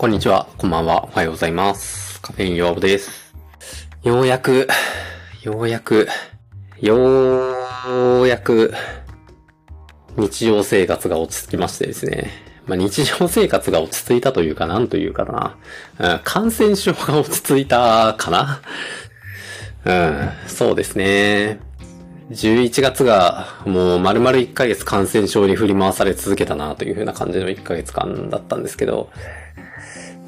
こんにちは、こんばんは、おはようございます。カフェインヨアブです。ようやく、ようやく、ようやく、日常生活が落ち着きましてですね。まあ、日常生活が落ち着いたというか、なんというかな。うん、感染症が落ち着いたかな。うん、そうですね。11月がもう丸々1ヶ月感染症に振り回され続けたなという風な感じの1ヶ月間だったんですけど、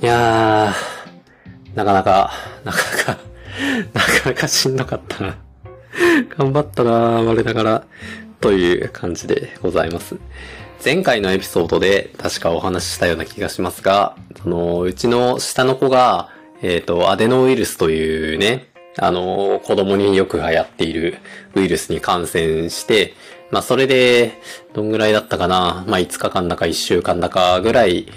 いやー、なかなか、なかなか、なかなかしんどかったな。頑張ったなー、我ながら、という感じでございます。前回のエピソードで確かお話ししたような気がしますが、その、うちの下の子が、えっ、と、アデノウイルスというね、あの、子供によく流行っているウイルスに感染して、まあそれで、どんぐらいだったかなまあ5日間だか1週間だかぐらい、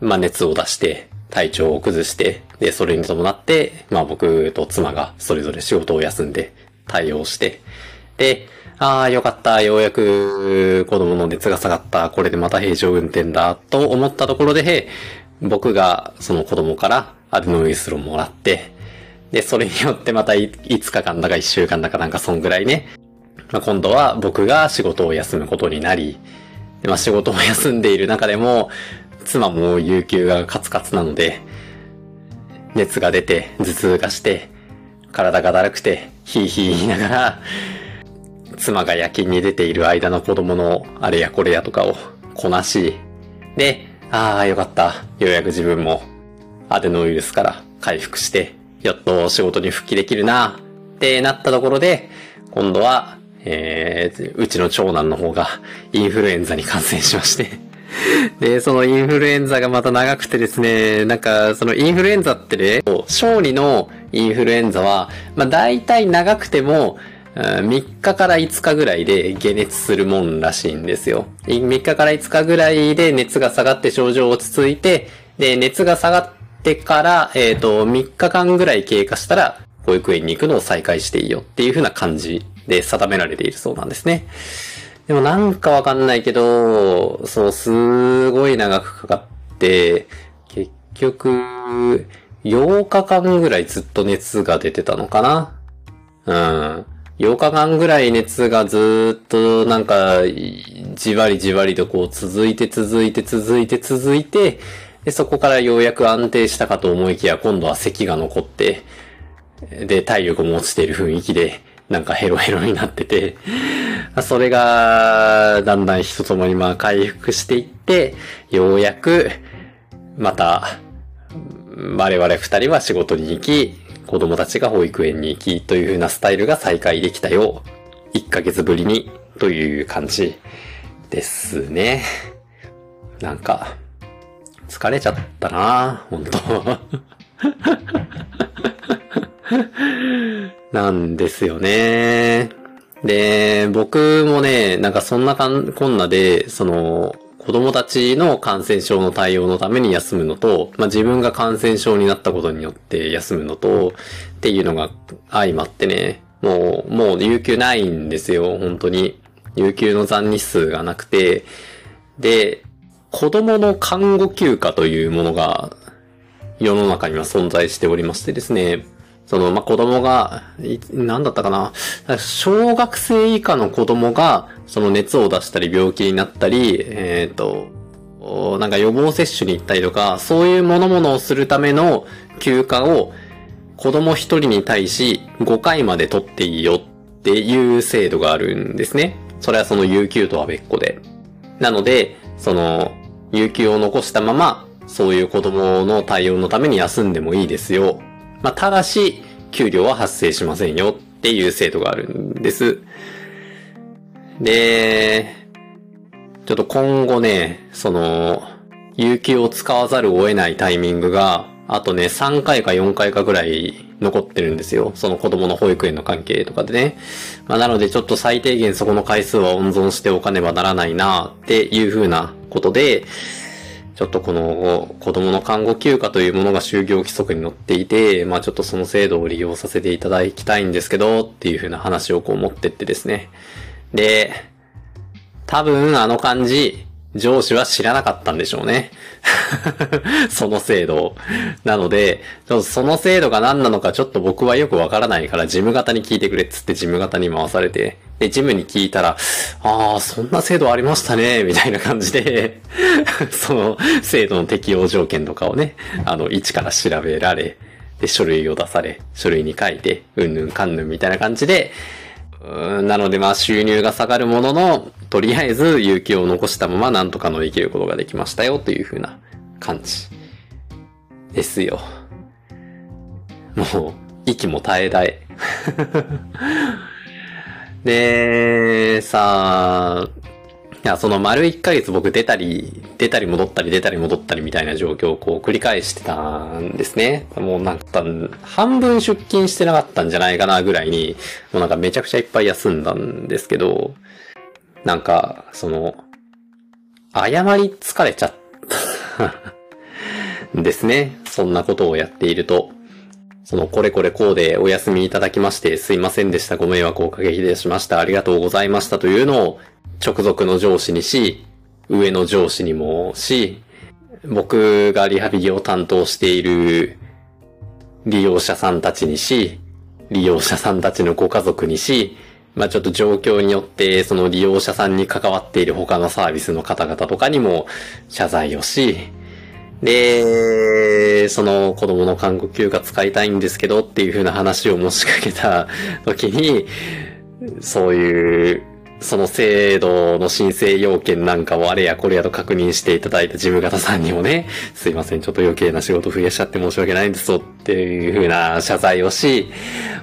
まあ熱を出して、体調を崩して、で、それに伴って、まあ僕と妻がそれぞれ仕事を休んで対応して、で、ああ、よかった、ようやく子供の熱が下がった、これでまた平常運転だ、と思ったところで、僕がその子供からアデノウイルスをもらって、で、それによってまた5日間だか1週間だかなんかそんぐらいね、まあ、今度は僕が仕事を休むことになり、まあ、仕事を休んでいる中でも、妻も有給がカツカツなので、熱が出て、頭痛がして、体がだるくて、ヒーヒー言いながら、妻が夜勤に出ている間の子供のあれやこれやとかをこなし、で、ああ、よかった。ようやく自分もアデノウイルスから回復して、やっと仕事に復帰できるなってなったところで、今度は、えー、うちの長男の方がインフルエンザに感染しまして。で、そのインフルエンザがまた長くてですね、なんか、そのインフルエンザってね、小児のインフルエンザは、まあ大体長くても、3日から5日ぐらいで解熱するもんらしいんですよ。3日から5日ぐらいで熱が下がって症状落ち着いて、で、熱が下がってから、えっ、と、3日間ぐらい経過したら、保育園に行くのを再開していいよっていう風な感じで定められているそうなんですね。でもなんかわかんないけど、そう、すごい長くかかって、結局、8日間ぐらいずっと熱が出てたのかな？うん。8日間ぐらい熱がずっとなんか、じわりじわりとこう続いて続いて続いて続いて、で、そこからようやく安定したかと思いきや、今度は咳が残って、で、体力も落ちている雰囲気で、なんかヘロヘロになってて、それが、だんだん人ともにまあ回復していって、ようやく、また、我々二人は仕事に行き、子供たちが保育園に行き、という風なスタイルが再開できたよ。1ヶ月ぶりに、という感じですね。なんか、疲れちゃったな本当 なんですよね。で、僕もね、なんかそんなかんこんなで、その、子供たちの感染症の対応のために休むのと、まあ、自分が感染症になったことによって休むのと、っていうのが相まってね、もう、もう有給ないんですよ、本当に。有給の残日数がなくて、で、子供の看護休暇というものが世の中には存在しておりましてですね、その、まあ、子供が、いなんだったかな。小学生以下の子供が、その熱を出したり病気になったり、えっ、と、なんか予防接種に行ったりとか、そういうものものをするための休暇を子供一人に対し5回まで取っていいよっていう制度があるんですね。それはその有給とは別個で。なので、その、有給を残したまま、そういう子供の対応のために休んでもいいですよ。まあ、ただし、給料は発生しませんよっていう制度があるんです。で、ちょっと今後ね、その、有給を使わざるを得ないタイミングが、あとね、3回か4回かぐらい残ってるんですよ。その子供の保育園の関係とかでね。まあ、なのでちょっと最低限そこの回数は温存しておかねばならないなっていう風なことで、ちょっとこの子供の看護休暇というものが就業規則に載っていて、まあちょっとその制度を利用させていただきたいんですけど、っていうふうな話をこう持ってってですね。で、多分あの感じ、上司は知らなかったんでしょうね。その制度。なので、その制度が何なのかちょっと僕はよくわからないから事務方に聞いてくれっつって事務方に回されて、で、事務に聞いたら、ああ、そんな制度ありましたね、みたいな感じで その制度の適用条件とかをね、あの、一から調べられ、で、書類を出され、書類に書いて、うんぬんかんぬんみたいな感じで、なのでまあ収入が下がるものの、とりあえず勇気を残したままなんとか乗り切ることができましたよというふうな感じですよ。もう、息も絶え絶え。で、さあ、や、その丸1ヶ月僕出たり、出たり戻ったり出たり戻ったりみたいな状況をこう繰り返してたんですね。もうなんか半分出勤してなかったんじゃないかなぐらいに、もうなんかめちゃくちゃいっぱい休んだんですけど、なんか、その、謝り疲れちゃったですね。そんなことをやっていると。その、これこれこうでお休みいただきまして、すいませんでした。ご迷惑をおかけしました。ありがとうございましたというのを、直属の上司にし、上の上司にもし、僕がリハビリを担当している利用者さんたちにし、利用者さんたちのご家族にし、まあちょっと状況によってその利用者さんに関わっている他のサービスの方々とかにも謝罪をし、で、その子供の看護休暇使いたいんですけどっていう風な話を持ちかけた 時に、そういうその制度の申請要件なんかをあれやこれやと確認していただいた事務方さんにもね、すいません、ちょっと余計な仕事増やしちゃって申し訳ないんですよっていう風な謝罪をし、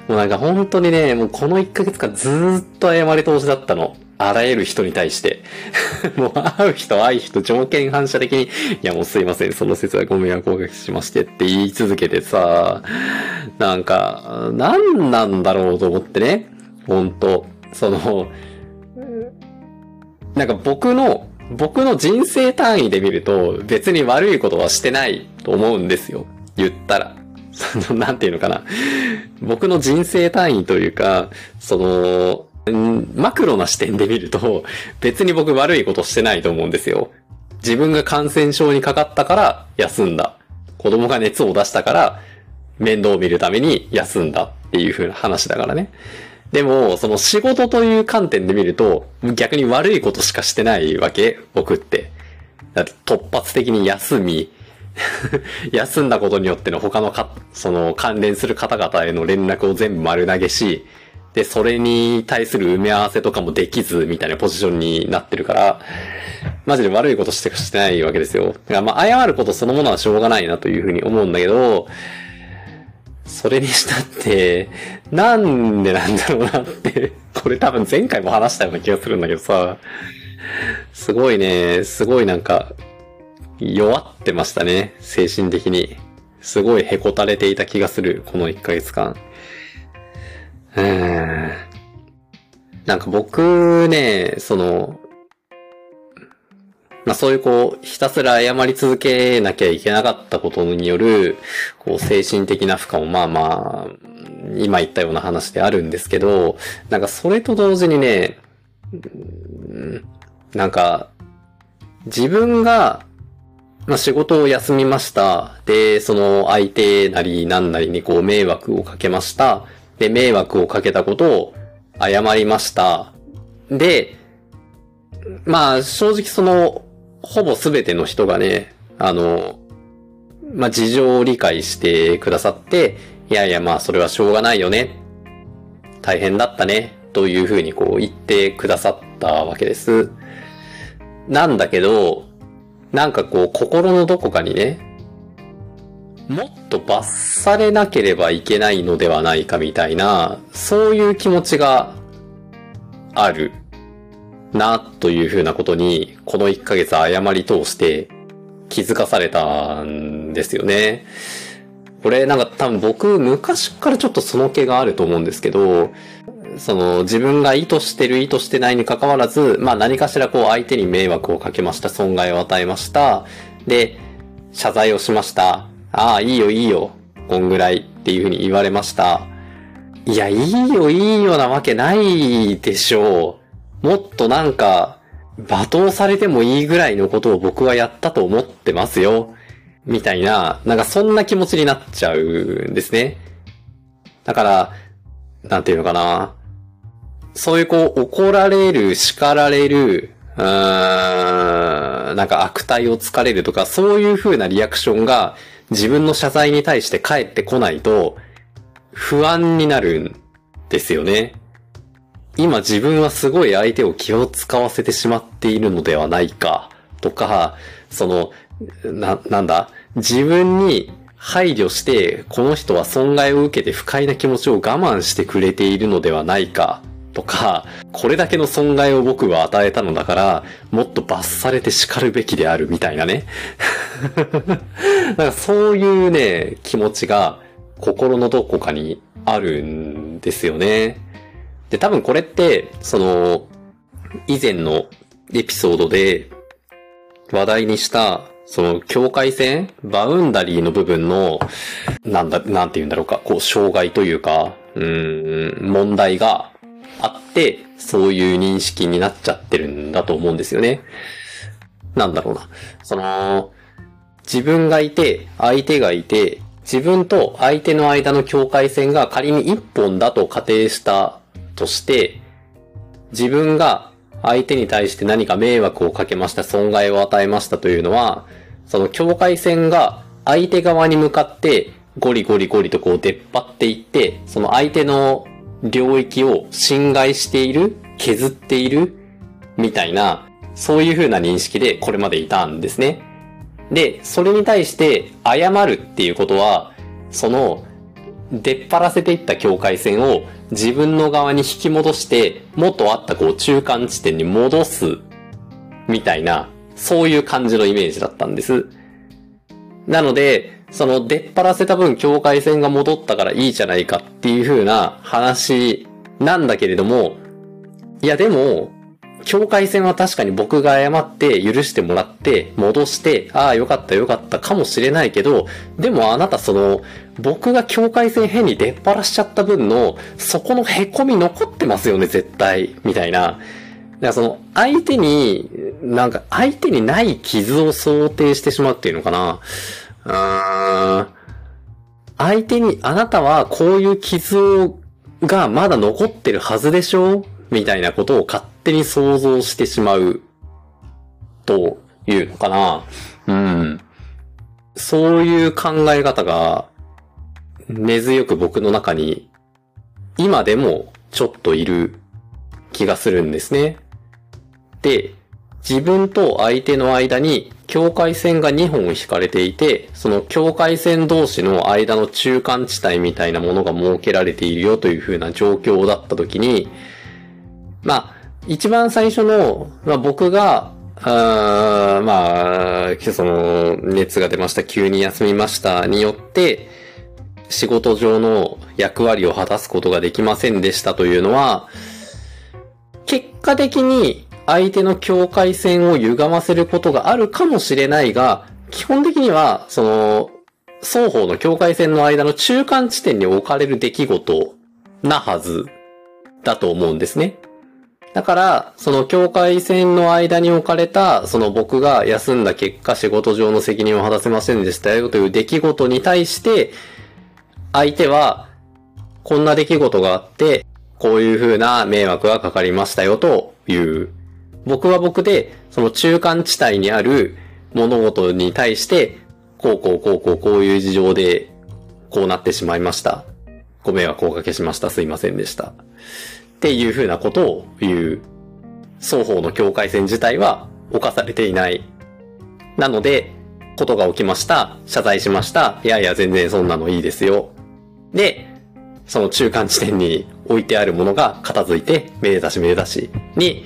もうなんか本当にね、もうこの1ヶ月間ずっと謝り通しだったの。あらゆる人に対して。もう会う人会う人条件反射的に、いやもうすいません、その説はご迷惑をおかけしましてって言い続けてさ、なんか、何なんだろうと思ってね。本当その、なんか僕の、僕の人生単位で見ると別に悪いことはしてないと思うんですよ。言ったら。その、なんていうのかな。僕の人生単位というか、その、マクロな視点で見ると別に僕悪いことしてないと思うんですよ。自分が感染症にかかったから休んだ。子供が熱を出したから面倒を見るために休んだっていう風な話だからね。でも、その仕事という観点で見ると、逆に悪いことしかしてないわけ、僕って。だって突発的に休み、休んだことによっての他のか、その関連する方々への連絡を全部丸投げし、で、それに対する埋め合わせとかもできず、みたいなポジションになってるから、マジで悪いことしてしてないわけですよ。だからまあ、謝ることそのものはしょうがないなというふうに思うんだけど、それにしたって、なんでなんだろうなって、これ多分前回も話したような気がするんだけどさ、すごいね、すごいなんか、弱ってましたね、精神的に。すごいへこたれていた気がする、この1ヶ月間。うーん。なんか僕ね、その、まあそういうこう、ひたすら謝り続けなきゃいけなかったことによる、こう、精神的な負荷もまあまあ、今言ったような話であるんですけど、なんかそれと同時にね、なんか、自分が、まあ仕事を休みました。で、その相手なりなんなりにこう迷惑をかけました。で、迷惑をかけたことを謝りました。で、まあ正直そのほぼすべての人がね、あの、まあ、事情を理解してくださって、いやいやまあそれはしょうがないよね。大変だったね。というふうにこう言ってくださったわけです。なんだけど、なんかこう心のどこかにね、もっと罰されなければいけないのではないかみたいな、そういう気持ちがあるな、というふうなことに、この1ヶ月謝り通して気づかされたんですよね。これなんか多分僕昔からちょっとその気があると思うんですけど、その自分が意図してる意図してないに関わらず、まあ何かしらこう相手に迷惑をかけました、損害を与えました。で、謝罪をしました。ああ、いいよいいよ。こんぐらいっていうふうに言われました。いや、いいよいいよなわけないでしょう。もっとなんか、罵倒されてもいいぐらいのことを僕はやったと思ってますよ。みたいな、なんかそんな気持ちになっちゃうんですね。だから、なんていうのかな。そういうこう、怒られる、叱られる、うーん、なんか悪態をつかれるとか、そういう風なリアクションが自分の謝罪に対して返ってこないと、不安になるんですよね。今自分はすごい相手を気を使わせてしまっているのではないか、とか、その、な、なんだ、自分に配慮して、この人は損害を受けて不快な気持ちを我慢してくれているのではないか、とか、これだけの損害を僕は与えたのだから、もっと罰されて叱るべきであるみたいなね。なんかそういうね、気持ちが心のどこかにあるんですよね。で、多分これって、その、以前のエピソードで話題にした、その境界線バウンダリーの部分の、なんだ、なんて言うんだろうか、こう、障害というか、うん、問題があって、そういう認識になっちゃってるんだと思うんですよね。なんだろうな。その、自分がいて、相手がいて、自分と相手の間の境界線が仮に一本だと仮定したとして、自分が相手に対して何か迷惑をかけました、損害を与えましたというのは、その境界線が相手側に向かってゴリゴリゴリとこう出っ張っていって、その相手の領域を侵害している、削っている、みたいな、そういう風な認識でこれまでいたんですね。で、それに対して謝るっていうことは、その、出っ張らせていった境界線を自分の側に引き戻して、元あったこう中間地点に戻す、みたいな、そういう感じのイメージだったんです。なので、その出っ張らせた分境界線が戻ったからいいじゃないかっていう風な話なんだけれども、いやでも、境界線は確かに僕が謝って許してもらって戻して、ああよかったよかったかもしれないけど、でもあなたその、僕が境界線変に出っ張らしちゃった分の、そこの凹み残ってますよね、絶対。みたいな。だからその、相手に、なんか相手にない傷を想定してしまうっていうのかな。うーん。相手に、あなたはこういう傷がまだ残ってるはずでしょみたいなことを勝手に想像してしまうというのかな。うん。そういう考え方が根強く僕の中に今でもちょっといる気がするんですね。で、自分と相手の間に境界線が2本引かれていて、その境界線同士の間の中間地帯みたいなものが設けられているよという風な状況だった時に、まあ、一番最初の、まあ、僕が、あまあ、その、熱が出ました、急に休みましたによって、仕事上の役割を果たすことができませんでしたというのは、結果的に相手の境界線を歪ませることがあるかもしれないが、基本的には、その、双方の境界線の間の中間地点に置かれる出来事なはずだと思うんですね。だから、その境界線の間に置かれた、その僕が休んだ結果仕事上の責任を果たせませんでしたよという出来事に対して、相手は、こんな出来事があって、こういう風な迷惑がかかりましたよという、僕は僕で、その中間地帯にある物事に対して、こうこうこうこうこういう事情で、こうなってしまいました。ご迷惑をおかけしました。すいませんでした。っていうふうなことを言う、双方の境界線自体は犯されていない。なので、ことが起きました。謝罪しました。いやいや、全然そんなのいいですよ。で、その中間地点に置いてあるものが片付いて、めでたしめでたしに、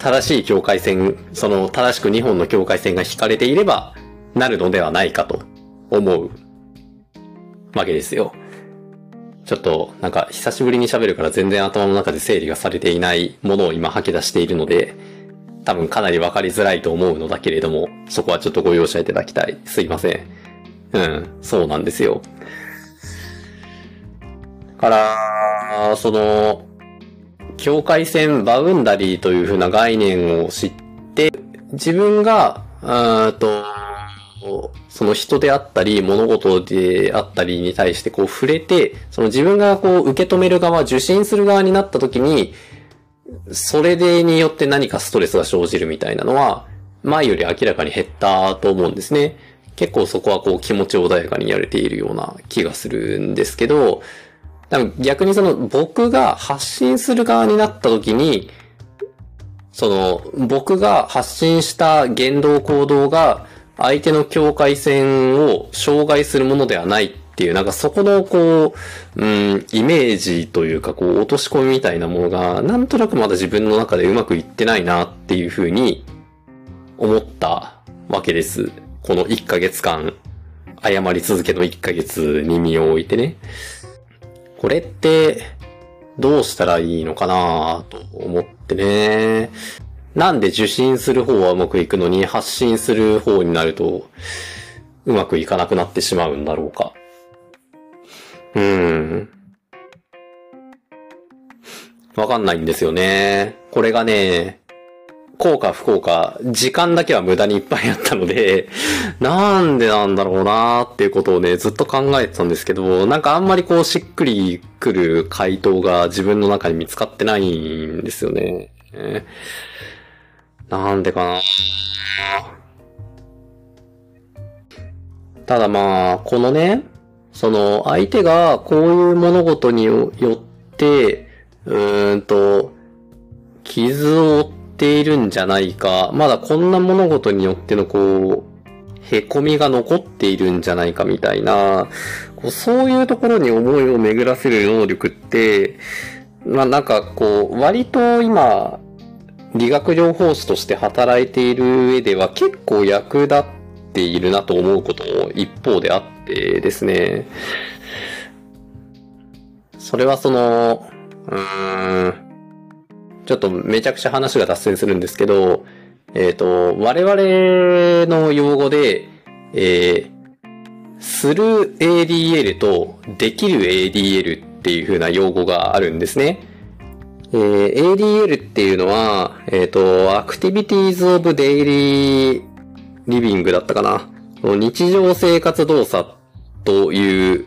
正しい境界線、その正しく2本の境界線が引かれていれば、なるのではないかと思うわけですよ。ちょっとなんか久しぶりに喋るから全然頭の中で整理がされていないものを今吐き出しているので、多分かなりわかりづらいと思うのだけれども、そこはちょっとご容赦いただきたい。すいません。うん、そうなんですよ。から、その、境界線、バウンダリーという風な概念を知って、自分が、うんと、その人であったり、物事であったりに対してこう触れて、その自分がこう受け止める側、受信する側になった時に、それでによって何かストレスが生じるみたいなのは、前より明らかに減ったと思うんですね。結構そこはこう気持ち穏やかにやれているような気がするんですけど、多分逆にその僕が発信する側になった時に、その僕が発信した言動行動が相手の境界線を障害するものではないっていう、なんかそこのこう、うん、イメージというかこう落とし込みみたいなものがなんとなくまだ自分の中でうまくいってないなっていうふうに思ったわけです。この1ヶ月間、謝り続けの1ヶ月に身を置いてね。これって、どうしたらいいのかなと思ってね。なんで受信する方はうまくいくのに、発信する方になると、うまくいかなくなってしまうんだろうか。うん。わかんないんですよね。これがね、効か不効か、時間だけは無駄にいっぱいあったので、なんでなんだろうなーっていうことをね、ずっと考えてたんですけど、なんかあんまりこうしっくりくる回答が自分の中に見つかってないんですよね。なんでかなただまあ、このね、その相手がこういう物事によって、うーんと、傷を負っているんじゃないか、まだこんな物事によってのこう、凹みが残っているんじゃないかみたいな、こうそういうところに思いを巡らせる能力って、まあなんかこう、割と今、理学療法士として働いている上では結構役立っているなと思うことも一方であってですね。それはその、うーん、ちょっとめちゃくちゃ話が脱線するんですけど、えっ、ー、と、我々の用語で、えー、する ADL とできる ADL っていう風な用語があるんですね。えー、ADL っていうのは、えっ、ー、と、Activities of Daily Living だったかな。日常生活動作という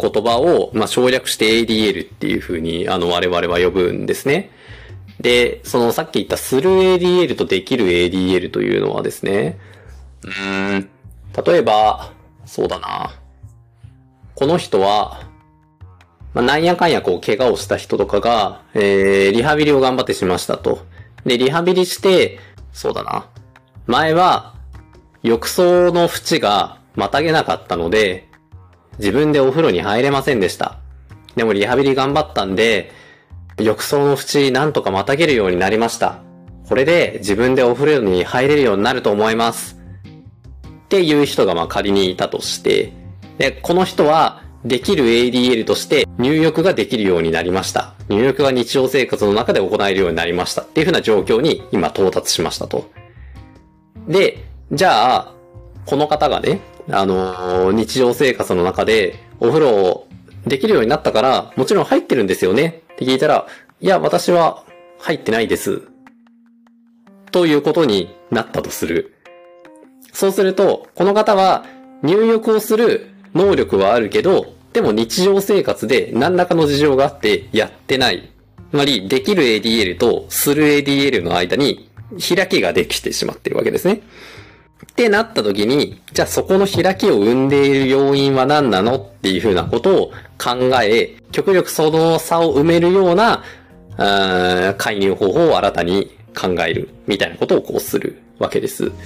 言葉を、まあ、省略して ADL っていう風に、あの、我々は呼ぶんですね。で、そのさっき言ったする ADL とできる ADL というのはですね、うん、例えば、そうだな。この人は、まあ、なんやかんやこう怪我をした人とかが、えー、リハビリを頑張ってしましたと。で、リハビリして、そうだな。前は、浴槽の縁がまたげなかったので、自分でお風呂に入れませんでした。でもリハビリ頑張ったんで、浴槽の縁なんとかまたげるようになりました。これで自分でお風呂に入れるようになると思います。っていう人がまあ仮にいたとして、で、この人はできる ADL として入浴ができるようになりました。入浴が日常生活の中で行えるようになりました。っていうふうな状況に今到達しましたと。で、じゃあ、この方がね、あのー、日常生活の中でお風呂をできるようになったから、もちろん入ってるんですよねって聞いたら、いや、私は入ってないです。ということになったとする。そうすると、この方は入浴をする能力はあるけど、でも日常生活で何らかの事情があってやってない。つまり、できる ADL とする ADL の間に開きができてしまっているわけですね。ってなった時に、じゃあそこの開きを生んでいる要因は何なのっていうふうなことを考え、極力その差を埋めるような、あ介入方法を新たに考えるみたいなことをこうするわけです。だか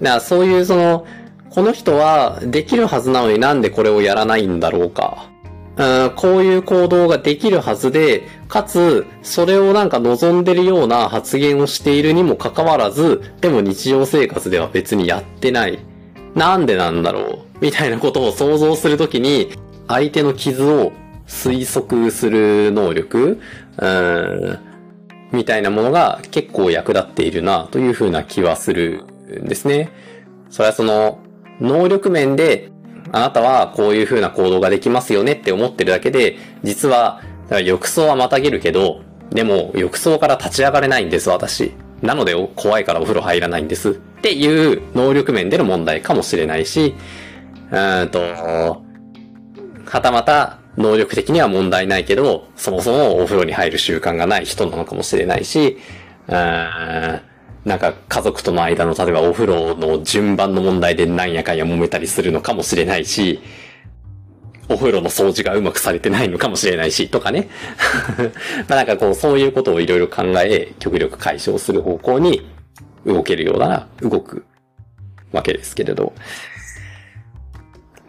らそういうその、この人はできるはずなのになんでこれをやらないんだろうか。うんこういう行動ができるはずで、かつ、それをなんか望んでるような発言をしているにもかかわらず、でも日常生活では別にやってない。なんでなんだろう？みたいなことを想像するときに、相手の傷を推測する能力、うん、みたいなものが結構役立っているなというふうな気はするんですね。それはその、能力面であなたはこういう風な行動ができますよねって思ってるだけで、実は、浴槽はまたげるけど、でも、浴槽から立ち上がれないんです、私。なので、怖いからお風呂入らないんです。っていう能力面での問題かもしれないし、うんと、はたまた能力的には問題ないけど、そもそもお風呂に入る習慣がない人なのかもしれないし、うん、なんか家族との間の例えばお風呂の順番の問題でなんやかんや揉めたりするのかもしれないし、お風呂の掃除がうまくされてないのかもしれないし、とかね。まあなんかこう、そういうことをいろいろ考え、極力解消する方向に動けるような動くわけですけれど。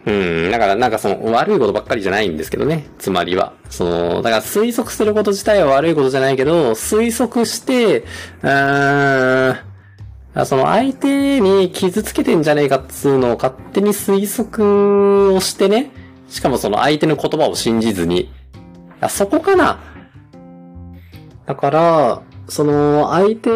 うん、だからなんかその悪いことばっかりじゃないんですけどね。つまりは。その、だから推測すること自体は悪いことじゃないけど、推測して、うーん、その相手に傷つけてんじゃねえかっつうのを勝手に推測をしてね。しかもその相手の言葉を信じずに。あ、そこかな。だから、その相手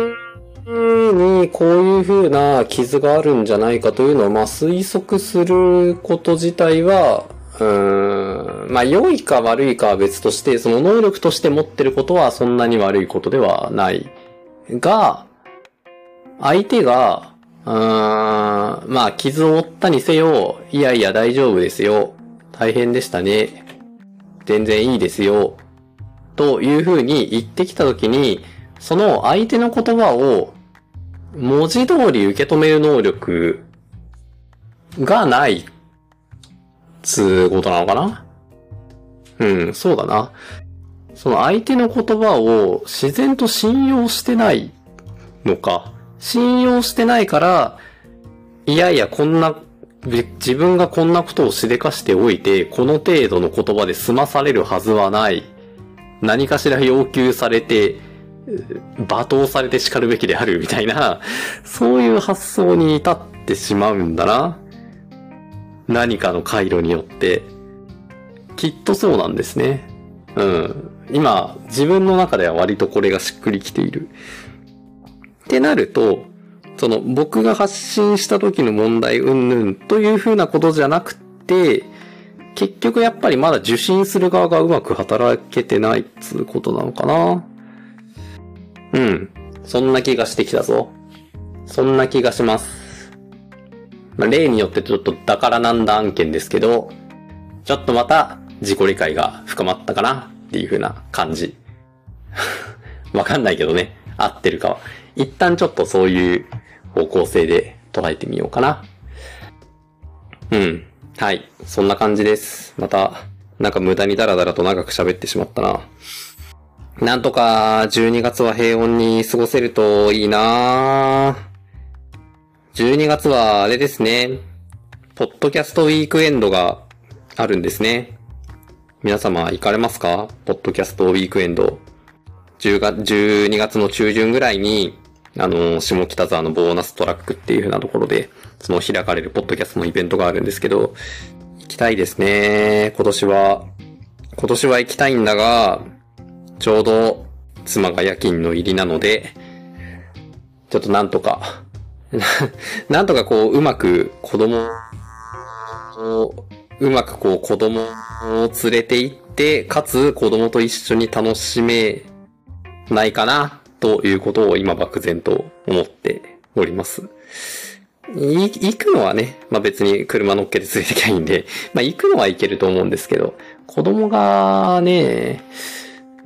にこういう風な傷があるんじゃないかというのを、まあ推測すること自体は、うーん、まあ良いか悪いかは別として、その能力として持ってることはそんなに悪いことではない。が、相手が、うーん、まあ傷を負ったにせよ、いやいや大丈夫ですよ。大変でしたね。全然いいですよ。という風に言ってきたときに、その相手の言葉を文字通り受け止める能力がない、つうことなのかな？うん、そうだな。その相手の言葉を自然と信用してないのか。信用してないから、いやいや、こんな、自分がこんなことをしでかしておいて、この程度の言葉で済まされるはずはない。何かしら要求されて、罵倒されて叱るべきであるみたいな、そういう発想に至ってしまうんだな。何かの回路によって。きっとそうなんですね。うん。今、自分の中では割とこれがしっくりきている。ってなると、その僕が発信した時の問題云々というふうなことじゃなくて、結局やっぱりまだ受信する側がうまく働けてないっつうことなのかな。うん。そんな気がしてきたぞ。そんな気がします。まあ、例によってちょっとだからなんだ案件ですけど、ちょっとまた自己理解が深まったかなっていう風な感じ。わかんないけどね。合ってるかは。一旦ちょっとそういう方向性で捉えてみようかな。うん。はい。そんな感じです。また、なんか無駄にダラダラと長く喋ってしまったな。なんとか12月は平穏に過ごせるといいな12月はあれですね。ポッドキャストウィークエンドがあるんですね。皆様行かれますか？ポッドキャストウィークエンド。10月、12月の中旬ぐらいに、あの、下北沢のボーナストラックっていう風なところで、その開かれるポッドキャストのイベントがあるんですけど、行きたいですね。今年は。今年は行きたいんだが、ちょうど妻が夜勤の入りなので、ちょっとなんとか なんとかこう、うまく子供を、うまくこう子供を連れて行って、かつ子供と一緒に楽しめないかな、ということを今漠然と思っております。行くのはね、まあ別に車乗っけて連れてきゃいいんで、まあ行くのは行けると思うんですけど、子供がね、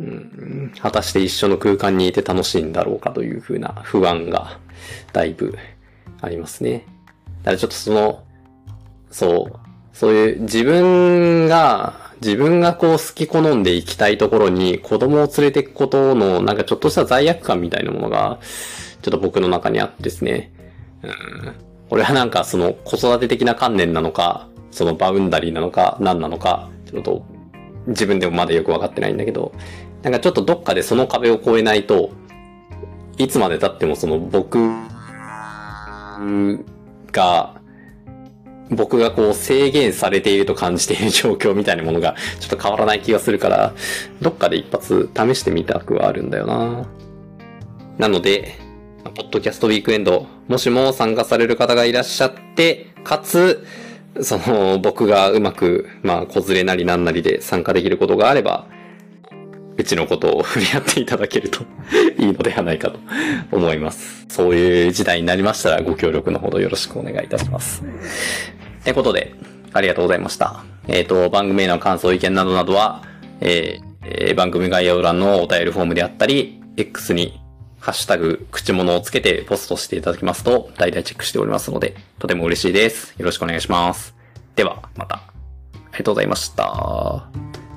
うん、果たして一緒の空間にいて楽しいんだろうかというふうな不安がだいぶありますね。だからちょっとその、そう、そういう自分が、自分がこう好き好んで行きたいところに子供を連れて行くことのなんかちょっとした罪悪感みたいなものが、ちょっと僕の中にあってですね。うん、これはなんかその子育て的な観念なのか、そのバウンダリーなのか、何なのか、ちょっと自分でもまだよくわかってないんだけど、なんかちょっとどっかでその壁を越えないと、いつまで経ってもその僕が、僕がこう制限されていると感じている状況みたいなものがちょっと変わらない気がするから、どっかで一発試してみたくはあるんだよな。なので、ポッドキャストウィークエンド、もしも参加される方がいらっしゃって、かつ、その僕がうまく、まあ、子連れなりなんなりで参加できることがあれば、うちのことを触れ合っていただけると いいのではないかと思います。そういう時代になりましたらご協力のほどよろしくお願いいたします。ってことで、ありがとうございました。えっ、と、番組への感想、意見などなどは、えーえー番組概要欄のお便りフォームであったり、X にハッシュタグ、口物をつけてポストしていただきますと、大体チェックしておりますので、とても嬉しいです。よろしくお願いします。では、また。ありがとうございました。